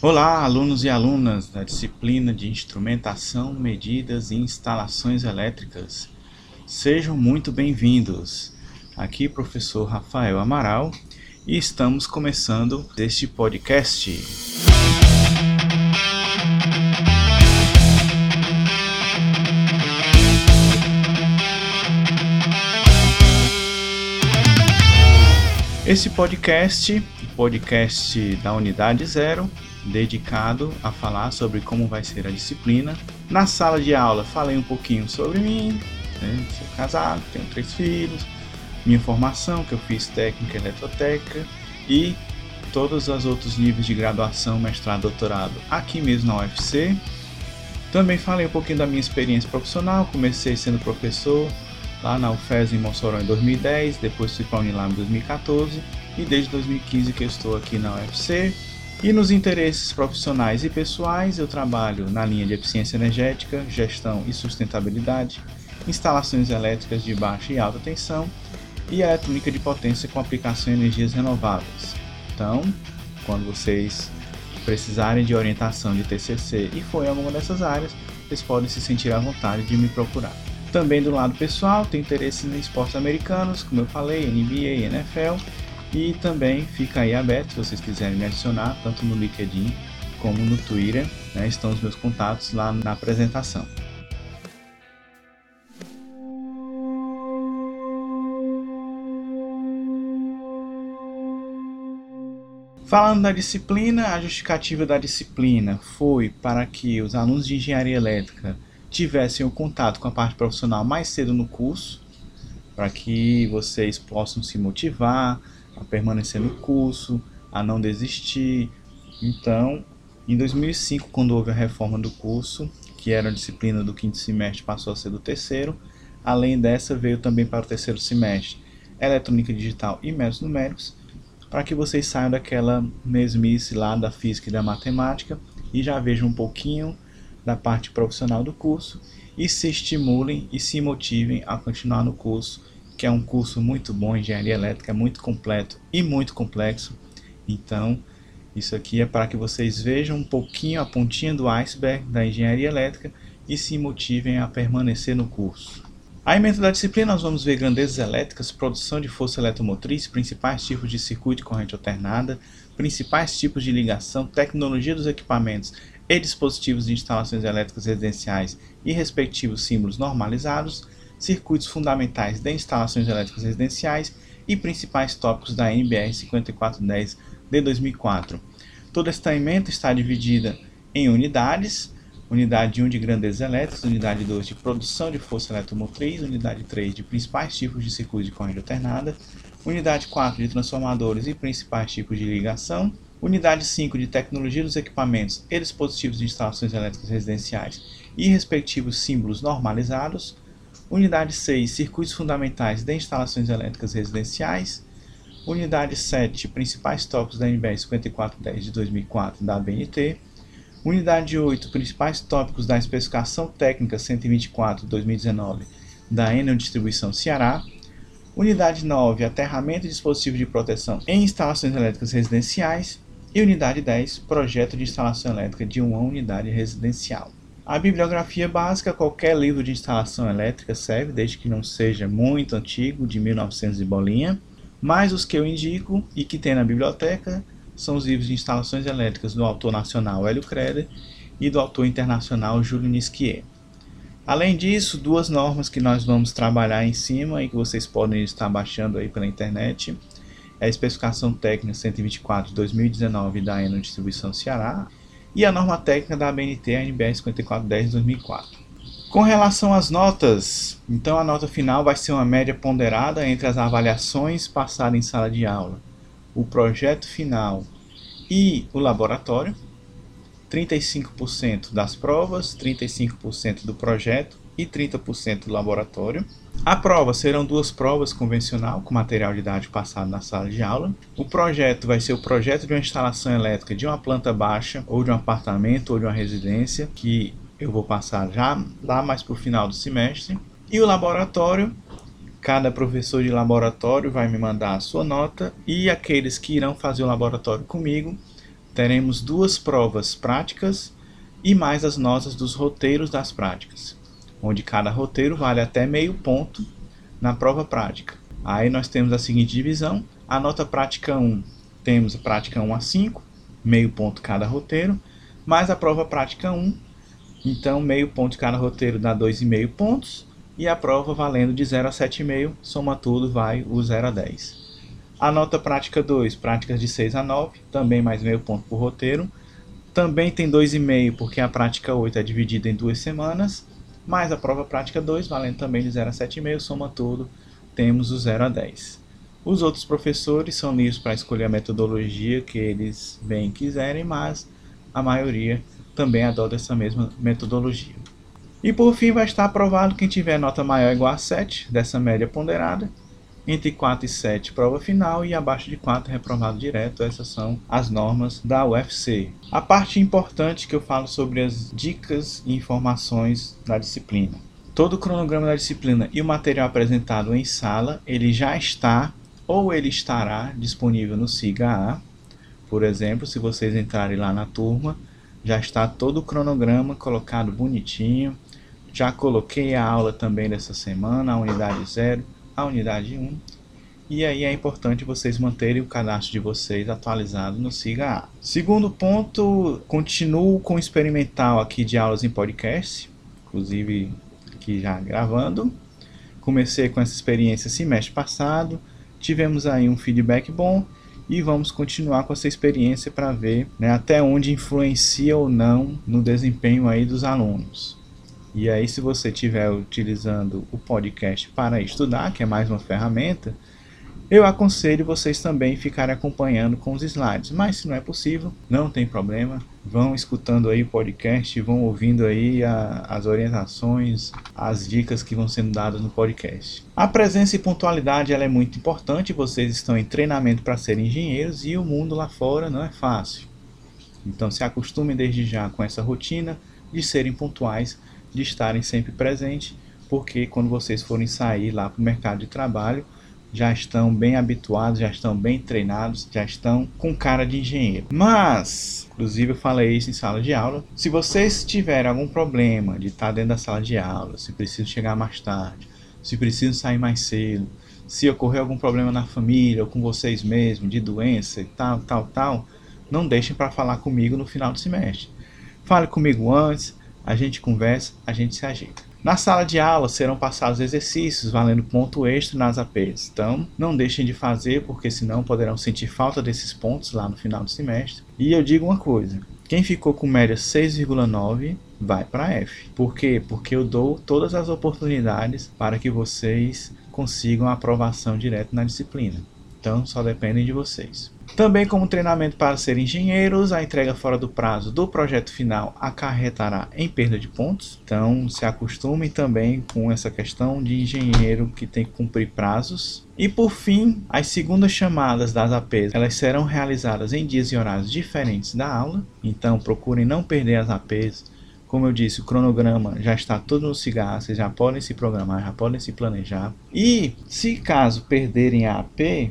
Olá, alunos e alunas da disciplina de Instrumentação, Medidas e Instalações Elétricas. Sejam muito bem-vindos. Aqui, professor Rafael Amaral, e estamos começando este podcast. Esse podcast, podcast da Unidade Zero, dedicado a falar sobre como vai ser a disciplina. Na sala de aula falei um pouquinho sobre mim, né? sou casado, tenho três filhos, minha formação, que eu fiz técnica eletrotécnica e todos os outros níveis de graduação, mestrado, doutorado aqui mesmo na UFC. Também falei um pouquinho da minha experiência profissional, comecei sendo professor lá na UFES em Mossoró em 2010, depois fui para a Unilab em 2014 e desde 2015 que eu estou aqui na UFC e nos interesses profissionais e pessoais, eu trabalho na linha de eficiência energética, gestão e sustentabilidade, instalações elétricas de baixa e alta tensão e eletrônica de potência com aplicação em energias renováveis. Então, quando vocês precisarem de orientação de TCC e for em alguma dessas áreas, vocês podem se sentir à vontade de me procurar. Também do lado pessoal, tenho interesse em esportes americanos, como eu falei, NBA NFL, e também fica aí aberto se vocês quiserem me adicionar, tanto no LinkedIn como no Twitter. Né, estão os meus contatos lá na apresentação. Falando da disciplina, a justificativa da disciplina foi para que os alunos de engenharia elétrica tivessem o contato com a parte profissional mais cedo no curso, para que vocês possam se motivar, a permanecer no curso, a não desistir. Então, em 2005, quando houve a reforma do curso, que era a disciplina do quinto semestre, passou a ser do terceiro. Além dessa, veio também para o terceiro semestre eletrônica digital e métodos numéricos, para que vocês saiam daquela mesmice lá da física e da matemática e já vejam um pouquinho da parte profissional do curso e se estimulem e se motivem a continuar no curso que é um curso muito bom, engenharia elétrica, muito completo e muito complexo. Então, isso aqui é para que vocês vejam um pouquinho a pontinha do iceberg da engenharia elétrica e se motivem a permanecer no curso. A emenda da disciplina nós vamos ver grandezas elétricas, produção de força eletromotriz, principais tipos de circuito e corrente alternada, principais tipos de ligação, tecnologia dos equipamentos e dispositivos de instalações elétricas residenciais e respectivos símbolos normalizados, circuitos fundamentais de instalações elétricas residenciais e principais tópicos da NBR 5410 de 2004. Toda esta emenda está dividida em unidades, unidade 1 de grandezas elétricas, unidade 2 de produção de força eletromotriz, unidade 3 de principais tipos de circuitos de corrente alternada, unidade 4 de transformadores e principais tipos de ligação, unidade 5 de tecnologia dos equipamentos e dispositivos de instalações elétricas residenciais e respectivos símbolos normalizados, Unidade 6, circuitos fundamentais de instalações elétricas residenciais. Unidade 7, principais tópicos da NBR 5410 de 2004 da ABNT. Unidade 8, principais tópicos da especificação técnica 124 de 2019 da Enel Distribuição Ceará. Unidade 9, aterramento e dispositivo de proteção em instalações elétricas residenciais. E unidade 10, projeto de instalação elétrica de uma unidade residencial. A bibliografia básica, qualquer livro de instalação elétrica serve, desde que não seja muito antigo, de 1900 e bolinha. Mas os que eu indico e que tem na biblioteca são os livros de instalações elétricas do autor nacional Hélio Creder e do autor internacional Júlio Nisquier. Além disso, duas normas que nós vamos trabalhar em cima e que vocês podem estar baixando aí pela internet é a especificação técnica 124 de 2019 da Enel Distribuição Ceará e a norma técnica da ABNT, a NBR 5410 de 2004. Com relação às notas, então a nota final vai ser uma média ponderada entre as avaliações passadas em sala de aula, o projeto final e o laboratório. 35% das provas, 35% do projeto e 30% do laboratório. A prova serão duas provas convencional com material didático passado na sala de aula. O projeto vai ser o projeto de uma instalação elétrica de uma planta baixa, ou de um apartamento, ou de uma residência, que eu vou passar já lá mais para o final do semestre. E o laboratório, cada professor de laboratório vai me mandar a sua nota e aqueles que irão fazer o laboratório comigo teremos duas provas práticas e mais as notas dos roteiros das práticas, onde cada roteiro vale até meio ponto na prova prática. Aí nós temos a seguinte divisão: a nota prática 1, temos a prática 1 a 5, meio ponto cada roteiro, mais a prova prática 1, então meio ponto cada roteiro dá 2,5 pontos, e a prova valendo de 0 a 7,5, soma tudo, vai o 0 a 10. A nota prática 2, práticas de 6 a 9, também mais meio ponto por roteiro. Também tem 2,5 porque a prática 8 é dividida em duas semanas, mais a prova prática 2, valendo também de 0 a 7,5, soma tudo, temos o 0 a 10. Os outros professores são livres para escolher a metodologia que eles bem quiserem, mas a maioria também adota essa mesma metodologia. E por fim vai estar aprovado quem tiver nota maior ou igual a 7 dessa média ponderada, entre 4 e 7 prova final e abaixo de 4 reprovado direto. Essas são as normas da UFC. A parte importante que eu falo sobre as dicas e informações da disciplina. Todo o cronograma da disciplina e o material apresentado em sala, ele já está ou ele estará disponível no SIGA Por exemplo, se vocês entrarem lá na turma, já está todo o cronograma colocado bonitinho. Já coloquei a aula também dessa semana, a unidade 0, a unidade 1. E aí é importante vocês manterem o cadastro de vocês atualizado no SIGA Segundo ponto, continuo com o experimental aqui de aulas em podcast, inclusive aqui já gravando. Comecei com essa experiência semestre passado, tivemos aí um feedback bom e vamos continuar com essa experiência para ver né, até onde influencia ou não no desempenho aí dos alunos. E aí, se você estiver utilizando o podcast para estudar, que é mais uma ferramenta, eu aconselho vocês também ficarem acompanhando com os slides. Mas se não é possível, não tem problema. Vão escutando aí o podcast, vão ouvindo aí a, as orientações, as dicas que vão sendo dadas no podcast. A presença e pontualidade ela é muito importante. Vocês estão em treinamento para serem engenheiros e o mundo lá fora não é fácil. Então se acostumem desde já com essa rotina de serem pontuais, de estarem sempre presentes, porque quando vocês forem sair lá para o mercado de trabalho, já estão bem habituados, já estão bem treinados, já estão com cara de engenheiro. Mas, inclusive eu falei isso em sala de aula, se vocês tiverem algum problema de estar dentro da sala de aula, se precisam chegar mais tarde, se precisam sair mais cedo, se ocorrer algum problema na família ou com vocês mesmos, de doença e tal, tal, tal, não deixem para falar comigo no final do semestre. Fale comigo antes, a gente conversa, a gente se ajeita. Na sala de aula serão passados exercícios valendo ponto extra nas APs. Então, não deixem de fazer, porque senão poderão sentir falta desses pontos lá no final do semestre. E eu digo uma coisa: quem ficou com média 6,9 vai para F. Por quê? Porque eu dou todas as oportunidades para que vocês consigam a aprovação direta na disciplina. Então, só dependem de vocês. Também como treinamento para ser engenheiros, a entrega fora do prazo do projeto final acarretará em perda de pontos. Então se acostumem também com essa questão de engenheiro que tem que cumprir prazos. E por fim, as segundas chamadas das APs, elas serão realizadas em dias e horários diferentes da aula. Então procurem não perder as APs. Como eu disse, o cronograma já está todo no cigarro, vocês já podem se programar, já podem se planejar. E se caso perderem a AP,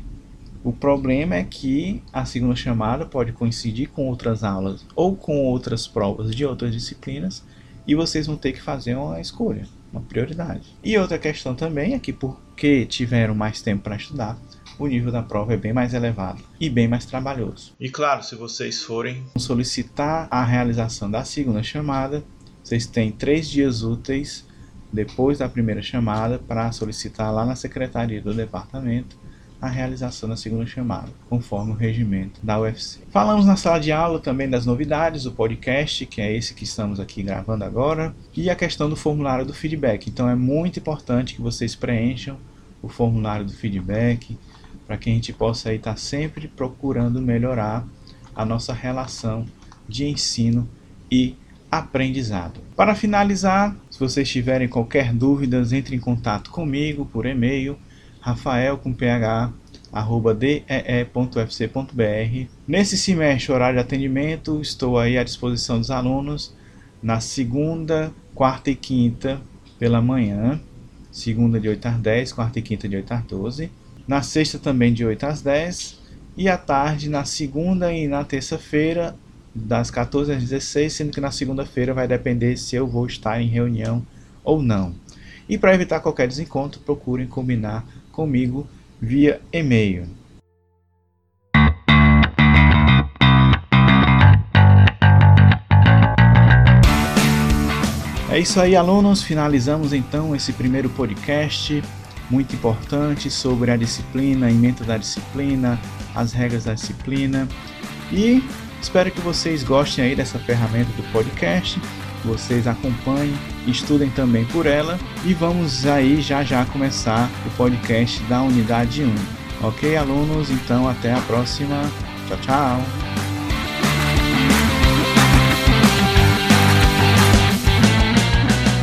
o problema é que a segunda chamada pode coincidir com outras aulas ou com outras provas de outras disciplinas e vocês vão ter que fazer uma escolha, uma prioridade. E outra questão também é que porque tiveram mais tempo para estudar, o nível da prova é bem mais elevado e bem mais trabalhoso. E claro, se vocês forem solicitar a realização da segunda chamada, vocês têm três dias úteis depois da primeira chamada para solicitar lá na secretaria do departamento a realização da segunda chamada, conforme o regimento da UFC. Falamos na sala de aula também das novidades do podcast, que é esse que estamos aqui gravando agora, e a questão do formulário do feedback. Então é muito importante que vocês preencham o formulário do feedback para que a gente possa estar tá sempre procurando melhorar a nossa relação de ensino e aprendizado. Para finalizar, se vocês tiverem qualquer dúvidas, entre em contato comigo por e-mail rafael com ph arroba dee.fc.br. Nesse semestre, horário de atendimento, estou aí à disposição dos alunos na segunda, quarta e quinta pela manhã, segunda de 8 às 10, quarta e quinta de 8 às 12, na sexta também de 8 às 10 e à tarde na segunda e na terça-feira das 14 às 16, sendo que na segunda-feira vai depender se eu vou estar em reunião ou não. E para evitar qualquer desencontro, procurem combinar comigo via e-mail. É isso aí, alunos. Finalizamos então esse primeiro podcast muito importante sobre a disciplina, a emenda da disciplina, as regras da disciplina. E espero que vocês gostem aí dessa ferramenta do podcast, vocês acompanhem, estudem também por ela e vamos aí já já começar o podcast da unidade 1. Ok, alunos? Então até a próxima. Tchau, tchau.